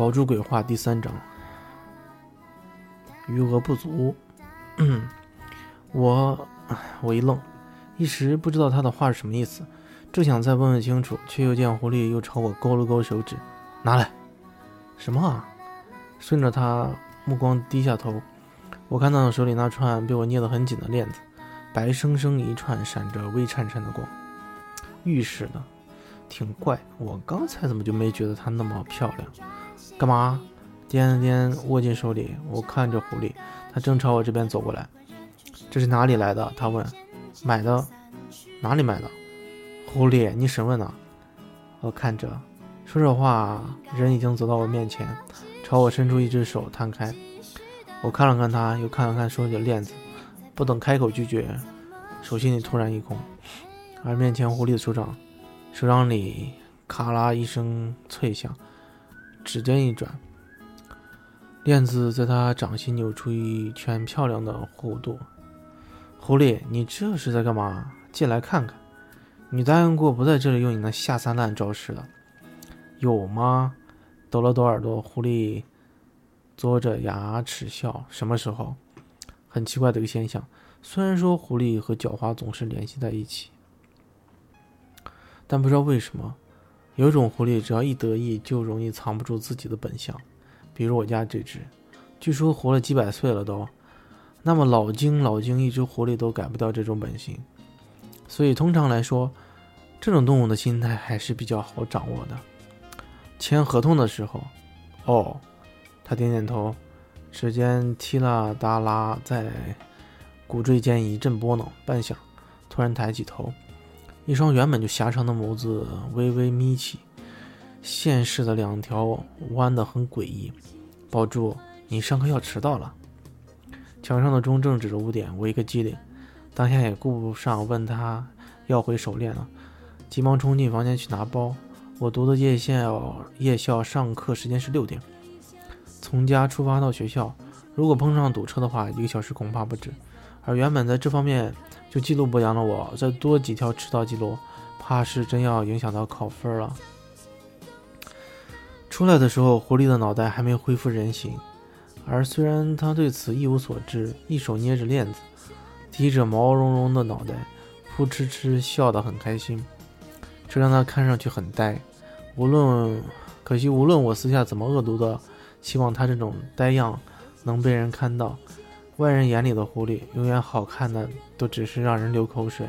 宝珠鬼话第三章，余额不足。我 我一愣，一时不知道他的话是什么意思，正想再问问清楚，却又见狐狸又朝我勾了勾手指，拿来。什么啊？顺着他目光低下头，我看到了手里那串被我捏得很紧的链子，白生生一串，闪着微颤颤的光，玉石的，挺怪。我刚才怎么就没觉得它那么漂亮？干嘛？掂了掂握进手里，我看着狐狸，它正朝我这边走过来。这是哪里来的？他问。买的？哪里买的？狐狸，你审问呢？我看着。说着话，人已经走到我面前，朝我伸出一只手，摊开。我看了看他，又看了看手里的链子，不等开口拒绝，手心里突然一空，而面前狐狸的手掌，手掌里咔啦一声脆响，指尖一转，链子在他掌心扭出一圈漂亮的弧度。狐狸，你这是在干嘛？进来看看。你答应过不在这里用你那下三滥招式的。有吗？抖了抖耳朵，狐狸嘬着牙齿笑。什么时候？很奇怪的一个现象。虽然说狐狸和狡猾总是联系在一起，但不知道为什么，有种狐狸只要一得意，就容易藏不住自己的本相。比如我家这只，据说活了几百岁了都。那么老精老精，一只狐狸都改不掉这种本性。所以通常来说，这种动物的心态还是比较好掌握的。签合同的时候，哦，他点点头，指尖踢啦哒啦在骨椎间一阵拨弄，半晌，突然抬起头，一双原本就狭长的眸子微微眯起，现世的两条弯得很诡异。宝珠，你上课要迟到了。墙上的钟正指着五点，我一个机灵，当下也顾不上问他要回手链了，急忙冲进房间去拿包。我读的夜校，夜校上课时间是六点。从家出发到学校，如果碰上堵车的话，一个小时恐怕不止。而原本在这方面就记录不良的我，再多几条迟到记录，怕是真要影响到考分了。出来的时候，狐狸的脑袋还没恢复人形，而虽然他对此一无所知，一手捏着链子，提着毛茸茸的脑袋，扑哧哧笑得很开心，这让他看上去很呆。无论，可惜无论我私下怎么恶毒的，希望他这种呆样能被人看到，外人眼里的狐狸永远好看的都只是让人流口水。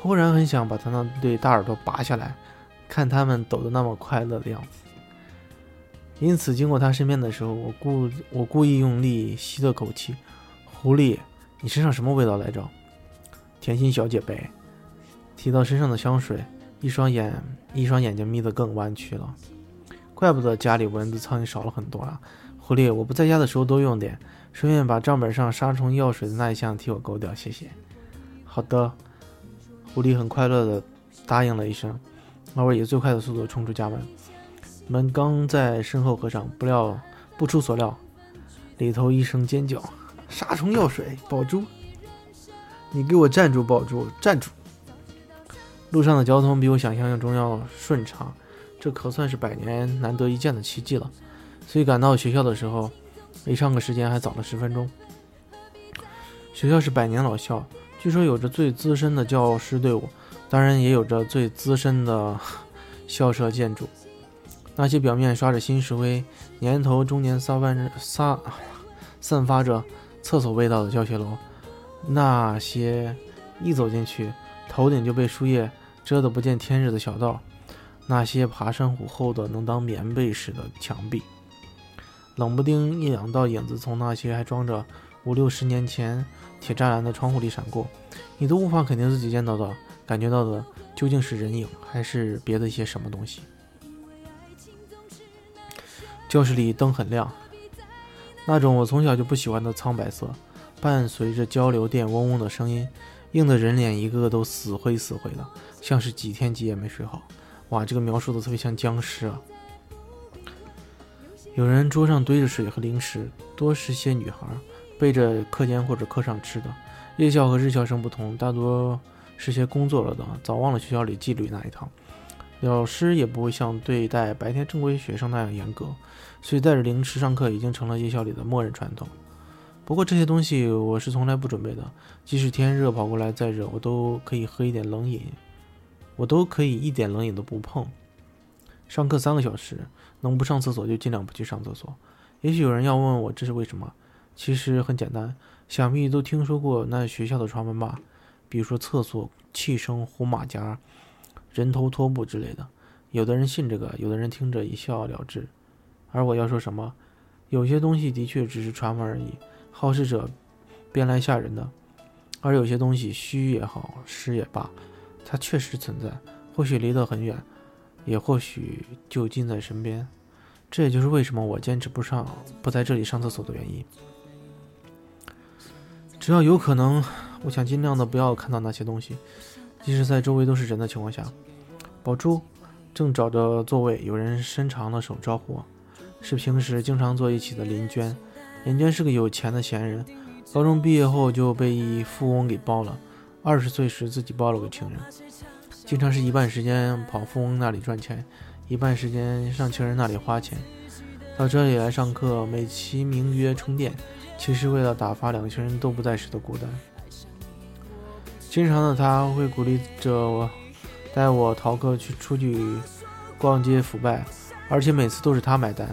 忽然很想把他那对大耳朵拔下来，看他们抖得那么快乐的样子。因此，经过他身边的时候，我故我故意用力吸了口气。狐狸，你身上什么味道来着？甜心小姐呗。提到身上的香水。一双眼，一双眼睛眯得更弯曲了，怪不得家里蚊子苍蝇少了很多啊！狐狸，我不在家的时候多用点，顺便把账本上杀虫药水的那一项替我勾掉，谢谢。好的，狐狸很快乐地答应了一声，而我以最快的速度冲出家门。门刚在身后合上，不料不出所料，里头一声尖叫：“杀虫药水，宝珠！你给我站住，宝珠，站住！”路上的交通比我想象中要顺畅，这可算是百年难得一见的奇迹了。所以赶到学校的时候，离上课时间还早了十分钟。学校是百年老校，据说有着最资深的教师队伍，当然也有着最资深的 校舍建筑。那些表面刷着新石灰、年头中年撒万着撒散发着厕所味道的教学楼，那些一走进去，头顶就被树叶。遮得不见天日的小道，那些爬山虎厚的能当棉被似的墙壁，冷不丁一两道影子从那些还装着五六十年前铁栅栏的窗户里闪过，你都无法肯定自己见到的、感觉到的究竟是人影还是别的一些什么东西。教室里灯很亮，那种我从小就不喜欢的苍白色，伴随着交流电嗡嗡的声音。映的人脸一个个都死灰死灰的，像是几天几夜没睡好。哇，这个描述的特别像僵尸啊！有人桌上堆着水和零食，多是些女孩背着课间或者课上吃的。夜校和日校生不同，大多是些工作了的，早忘了学校里纪律那一套。老师也不会像对待白天正规学生那样严格，所以带着零食上课已经成了夜校里的默认传统。不过这些东西我是从来不准备的，即使天热跑过来再热，我都可以喝一点冷饮，我都可以一点冷饮都不碰。上课三个小时，能不上厕所就尽量不去上厕所。也许有人要问我这是为什么，其实很简单，想必都听说过那学校的传闻吧，比如说厕所气声、胡马甲、人头拖布之类的。有的人信这个，有的人听着一笑了之。而我要说什么，有些东西的确只是传闻而已。好事者编来吓人的，而有些东西虚也好，实也罢，它确实存在，或许离得很远，也或许就近在身边。这也就是为什么我坚持不上，不在这里上厕所的原因。只要有可能，我想尽量的不要看到那些东西，即使在周围都是人的情况下。宝珠正找着座位，有人伸长了手招呼我，是平时经常坐一起的林娟。林娟是个有钱的闲人，高中毕业后就被一富翁给包了。二十岁时自己包了个情人，经常是一半时间跑富翁那里赚钱，一半时间上情人那里花钱。到这里来上课，美其名曰充电，其实为了打发两个情人都不在时的孤单。经常的他会鼓励着我，带我逃课去出去逛街腐败，而且每次都是他买单。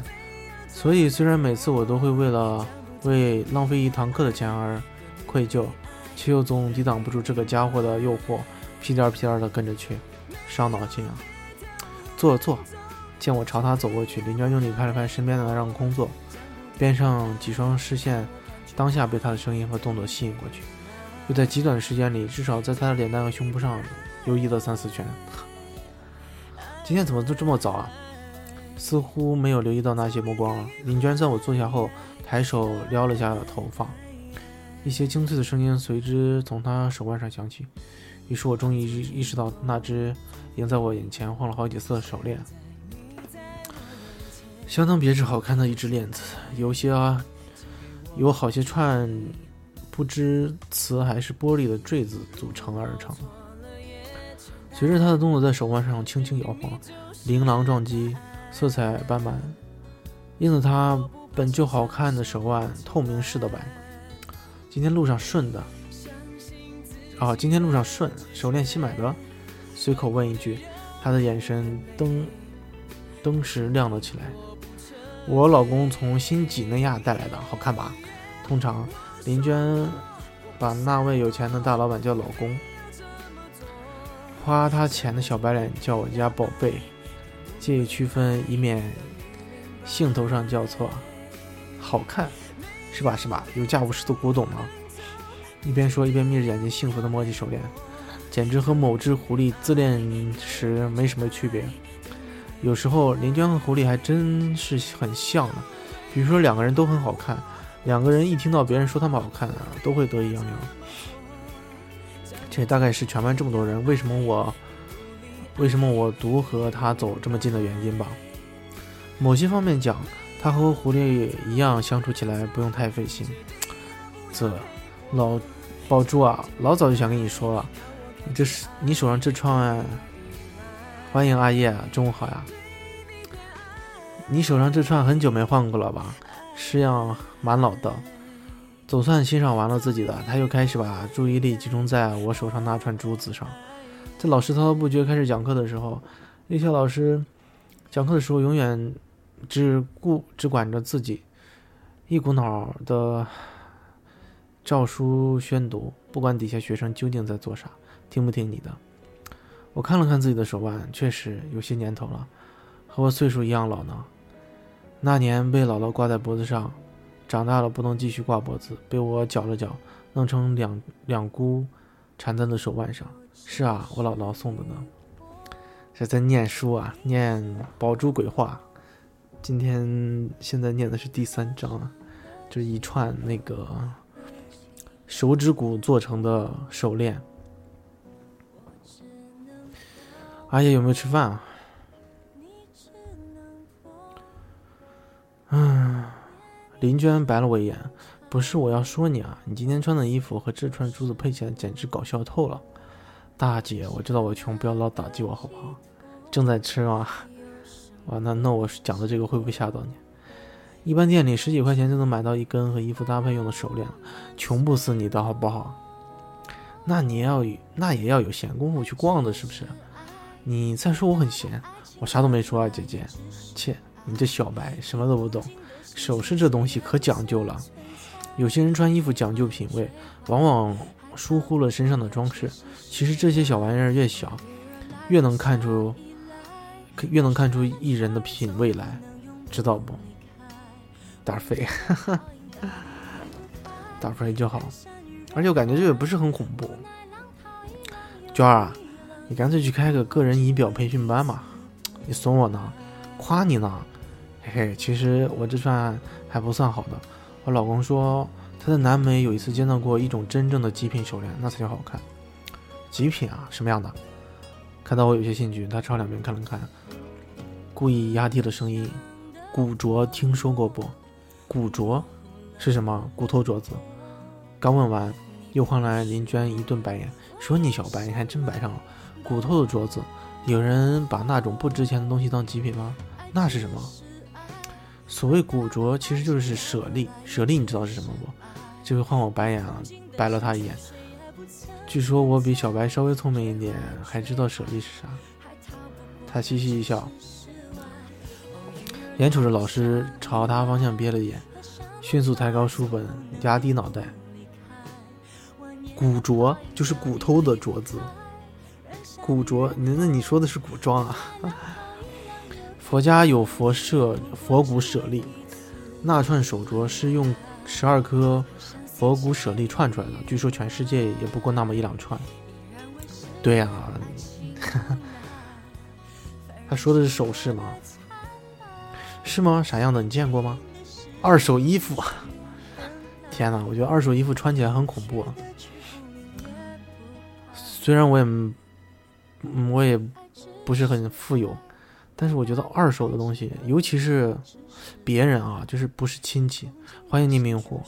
所以，虽然每次我都会为了为浪费一堂课的钱而愧疚，却又总抵挡不住这个家伙的诱惑，屁颠屁颠的跟着去，伤脑筋啊！坐坐，见我朝他走过去，林娟用力拍了拍身边的让空座，边上几双视线当下被他的声音和动作吸引过去，又在极短的时间里，至少在他的脸蛋和胸部上游移了三四圈。今天怎么都这么早啊？似乎没有留意到那些目光了。林娟在我坐下后，抬手撩了下头发，一些清脆的声音随之从她手腕上响起。于是我终于意识到，那只已经在我眼前晃了好几次的手链，相当别致、好看的一只链子，有些啊，有好些串，不知瓷还是玻璃的坠子组成而成。随着他的动作在手腕上轻轻摇晃，琳琅撞击。色彩斑斓，映得他本就好看的手腕透明似的白。今天路上顺的，哦，今天路上顺，手链新买的。随口问一句，他的眼神灯灯时亮了起来。我老公从新几内亚带来的，好看吧？通常林娟把那位有钱的大老板叫老公，花他钱的小白脸叫我家宝贝。借以区分，以免兴头上叫错。好看，是吧？是吧？有价无市的古董吗？一边说一边眯着眼睛，幸福地摸起手链，简直和某只狐狸自恋时没什么区别。有时候林娟和狐狸还真是很像呢。比如说两个人都很好看，两个人一听到别人说他们好看啊，都会得意洋洋。这大概是全班这么多人，为什么我？为什么我独和他走这么近的原因吧？某些方面讲，他和狐狸一样相处起来不用太费心。这老宝珠啊，老早就想跟你说了，你这是你手上这串。欢迎阿叶，中午好呀。你手上这串很久没换过了吧？式样蛮老的。总算欣赏完了自己的，他又开始把注意力集中在我手上那串珠子上。在老师滔滔不绝开始讲课的时候，那些老师讲课的时候永远只顾只管着自己，一股脑的照书宣读，不管底下学生究竟在做啥，听不听你的。我看了看自己的手腕，确实有些年头了，和我岁数一样老呢。那年被姥姥挂在脖子上，长大了不能继续挂脖子，被我绞了绞，弄成两两箍，缠在了手腕上。是啊，我姥姥送的呢。是在念书啊，念《宝珠鬼话》。今天现在念的是第三章啊，这一串那个手指骨做成的手链。阿爷有没有吃饭啊？嗯，林娟白了我一眼，不是我要说你啊，你今天穿的衣服和这串珠子配起来简直搞笑透了。大姐，我知道我穷，不要老打击我好不好？正在吃吗？哇，那那我讲的这个会不会吓到你？一般店里十几块钱就能买到一根和衣服搭配用的手链，穷不死你的好不好？那你要那也要有闲工夫去逛的，是不是？你再说我很闲，我啥都没说啊，姐姐。切，你这小白什么都不懂。首饰这东西可讲究了，有些人穿衣服讲究品味，往往疏忽了身上的装饰。其实这些小玩意儿越小，越能看出，越能看出艺人的品味来，知道不？打飞，打飞就好。而且我感觉这个不是很恐怖。娟儿啊，你干脆去开个个人仪表培训班吧，你损我呢，夸你呢。嘿嘿，其实我这算还不算好的。我老公说他在南美有一次见到过一种真正的极品手链，那才叫好看。极品啊，什么样的？看到我有些兴趣，他朝两边看了看，故意压低了声音：“古镯听说过不？古镯是什么？骨头镯子。”刚问完，又换来林娟一顿白眼，说：“你小白，你还真白上了。骨头的镯子，有人把那种不值钱的东西当极品吗？那是什么？”所谓古镯，其实就是舍利。舍利，你知道是什么不？这回换我白眼了，白了他一眼。据说我比小白稍微聪明一点，还知道舍利是啥。他嘻嘻一笑，眼瞅着老师朝他方向瞥了一眼，迅速抬高书本，压低脑袋。古镯就是骨头的镯子。古镯，那那你说的是古装啊？佛家有佛舍佛骨舍利，那串手镯是用十二颗佛骨舍利串出来的，据说全世界也不过那么一两串。对呀，他说的是首饰吗？是吗？啥样的？你见过吗？二手衣服？天哪，我觉得二手衣服穿起来很恐怖。虽然我也，我也不是很富有。但是我觉得二手的东西，尤其是别人啊，就是不是亲戚，欢迎匿名户。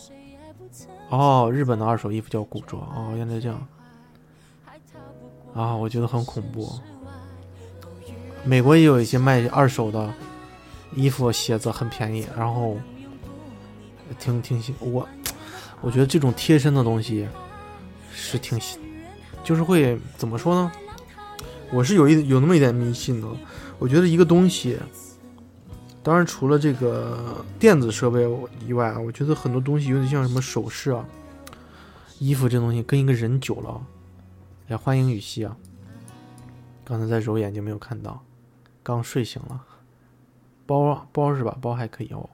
哦，日本的二手衣服叫古着哦，原来这样。啊，我觉得很恐怖。美国也有一些卖二手的衣服、鞋子很便宜，然后挺挺新。我我觉得这种贴身的东西是挺，就是会怎么说呢？我是有一有那么一点迷信的。我觉得一个东西，当然除了这个电子设备以外啊，我觉得很多东西有点像什么首饰啊、衣服这东西，跟一个人久了，也欢迎雨熙啊。刚才在揉眼睛没有看到，刚睡醒了。包包是吧？包还可以哦。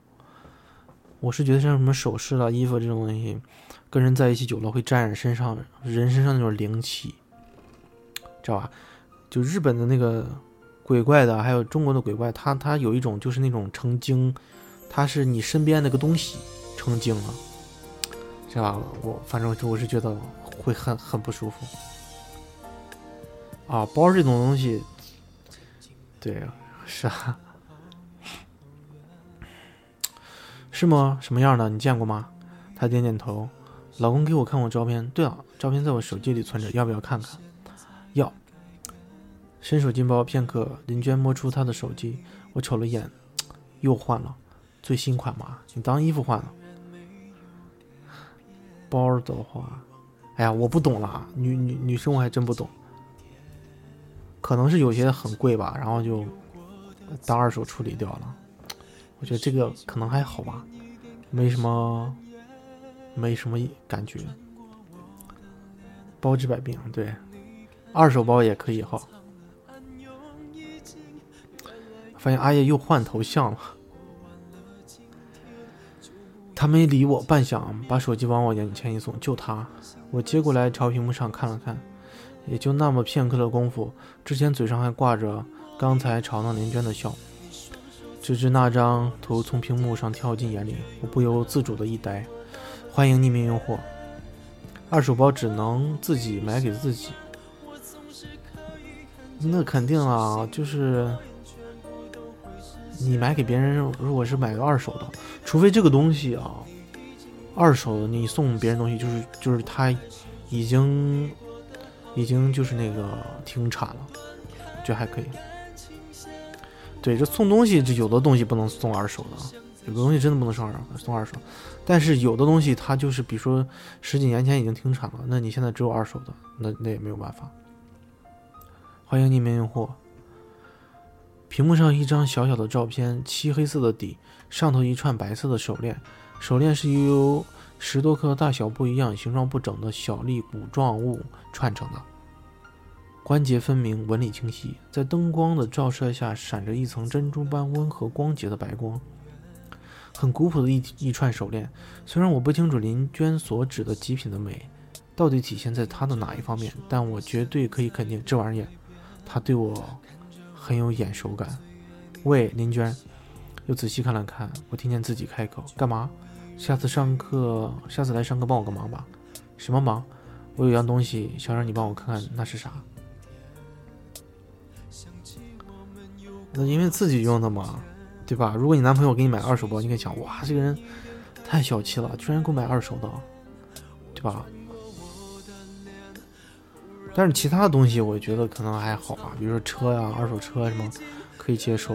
我是觉得像什么首饰啦、衣服这种东西，跟人在一起久了会沾染身上人身上那种灵气，知道吧？就日本的那个。鬼怪的，还有中国的鬼怪，它它有一种就是那种成精，它是你身边那个东西成精了，是吧？我反正我是觉得会很很不舒服。啊，包这种东西，对，是啊，是吗？什么样的？你见过吗？他点点头。老公给我看过照片。对了，照片在我手机里存着，要不要看看？要。伸手进包片刻，林娟摸出他的手机，我瞅了眼，又换了，最新款嘛，你当衣服换了。包的话，哎呀，我不懂了，女女女生我还真不懂，可能是有些很贵吧，然后就当二手处理掉了。我觉得这个可能还好吧，没什么，没什么感觉。包治百病，对，二手包也可以哈。发现阿叶又换头像了，他没理我半晌，把手机往我眼前一送，就他。我接过来朝屏幕上看了看，也就那么片刻的功夫，之前嘴上还挂着刚才嘲弄林娟的笑，直至那张图从屏幕上跳进眼里，我不由自主的一呆。欢迎匿名用户，二手包只能自己买给自己，那肯定啊，就是。你买给别人，如果是买个二手的，除非这个东西啊，二手的你送别人东西，就是就是他已经已经就是那个停产了，觉得还可以。对，这送东西，这有的东西不能送二手的，有的东西真的不能送二送二手。但是有的东西它就是，比如说十几年前已经停产了，那你现在只有二手的，那那也没有办法。欢迎匿名用户。屏幕上一张小小的照片，漆黑色的底，上头一串白色的手链，手链是由十多颗大小不一样、形状不整的小粒骨状物串成的。关节分明，纹理清晰，在灯光的照射下，闪着一层珍珠般温和光洁的白光。很古朴的一一串手链，虽然我不清楚林娟所指的极品的美，到底体现在她的哪一方面，但我绝对可以肯定，这玩意儿，她对我很有眼熟感。喂，林娟，又仔细看了看，我听见自己开口：“干嘛？下次上课，下次来上课帮我个忙吧。什么忙？我有样东西想让你帮我看看，那是啥？”因为自己用的嘛，对吧？如果你男朋友给你买二手包，你可以想，哇，这个人太小气了，居然给我买二手的，对吧？但是其他的东西，我觉得可能还好吧，比如说车呀、二手车什么，可以接受。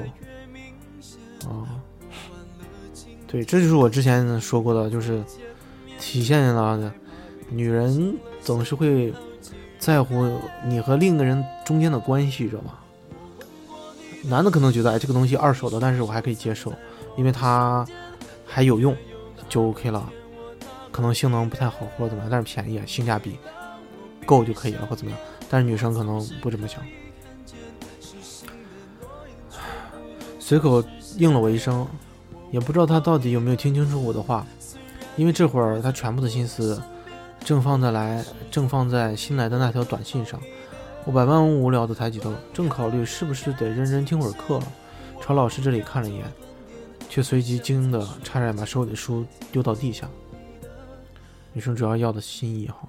啊，对，这就是我之前说过的，就是体现了女人总是会在乎你和另一个人中间的关系，知道吗？男的可能觉得，哎，这个东西二手的，但是我还可以接受，因为它还有用，就 OK 了。可能性能不太好或者怎么样，但是便宜，性价比够就可以了，或怎么样。但是女生可能不这么想。随口应了我一声，也不知道他到底有没有听清楚我的话，因为这会儿他全部的心思正放在来，正放在新来的那条短信上。我百般无聊的抬起头，正考虑是不是得认真听会儿课，朝老师这里看了一眼，却随即惊得差点把手里的书丢到地下。女生主要要的心意哈，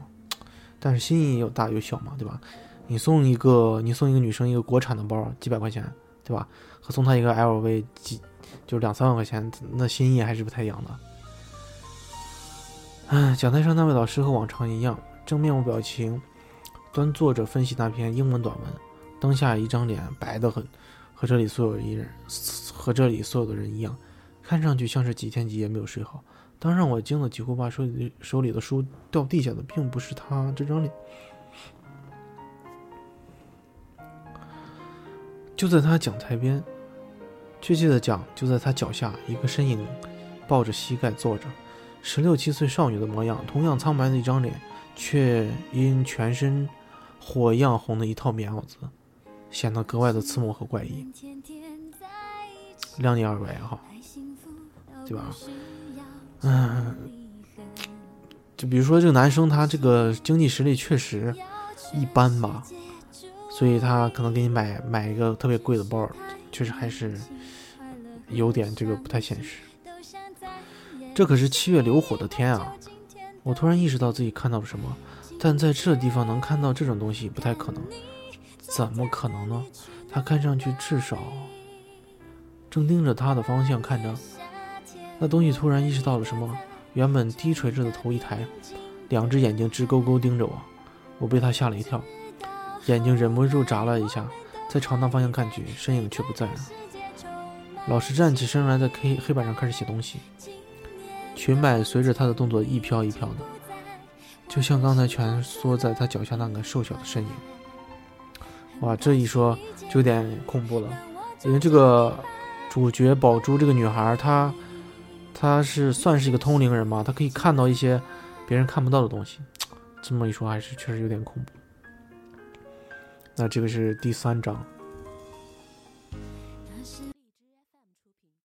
但是心意有大有小嘛，对吧？你送一个，你送一个女生一个国产的包，几百块钱，对吧？和送她一个 LV 几，就两三万块钱，那心意还是不太一样的。唉，讲台上那位老师和往常一样，正面无表情。端坐着分析那篇英文短文，当下一张脸白得很，和这里所有一人和这里所有的人一样，看上去像是几天几夜没有睡好。当让我惊得几乎把手里手里的书掉地下的，并不是他这张脸，就在他讲台边，确切的讲，就在他脚下，一个身影抱着膝盖坐着，十六七岁少女的模样，同样苍白的一张脸，却因全身。火一样红的一套棉袄子，显得格外的刺目和怪异。量力而为哈，对吧？嗯，就比如说这个男生，他这个经济实力确实一般吧，所以他可能给你买买一个特别贵的包，确实还是有点这个不太现实。这可是七月流火的天啊！我突然意识到自己看到了什么。但在这地方能看到这种东西不太可能，怎么可能呢？他看上去至少正盯着他的方向看着，那东西突然意识到了什么，原本低垂着的头一抬，两只眼睛直勾勾盯着我，我被他吓了一跳，眼睛忍不住眨了一下，再朝那方向看去，身影却不在了。老师站起身来，在黑黑板上开始写东西，裙摆随着他的动作一飘一飘的。就像刚才蜷缩在他脚下那个瘦小的身影，哇，这一说就有点恐怖了，因为这个主角宝珠这个女孩，她她是算是一个通灵人嘛，她可以看到一些别人看不到的东西，这么一说还是确实有点恐怖。那这个是第三章。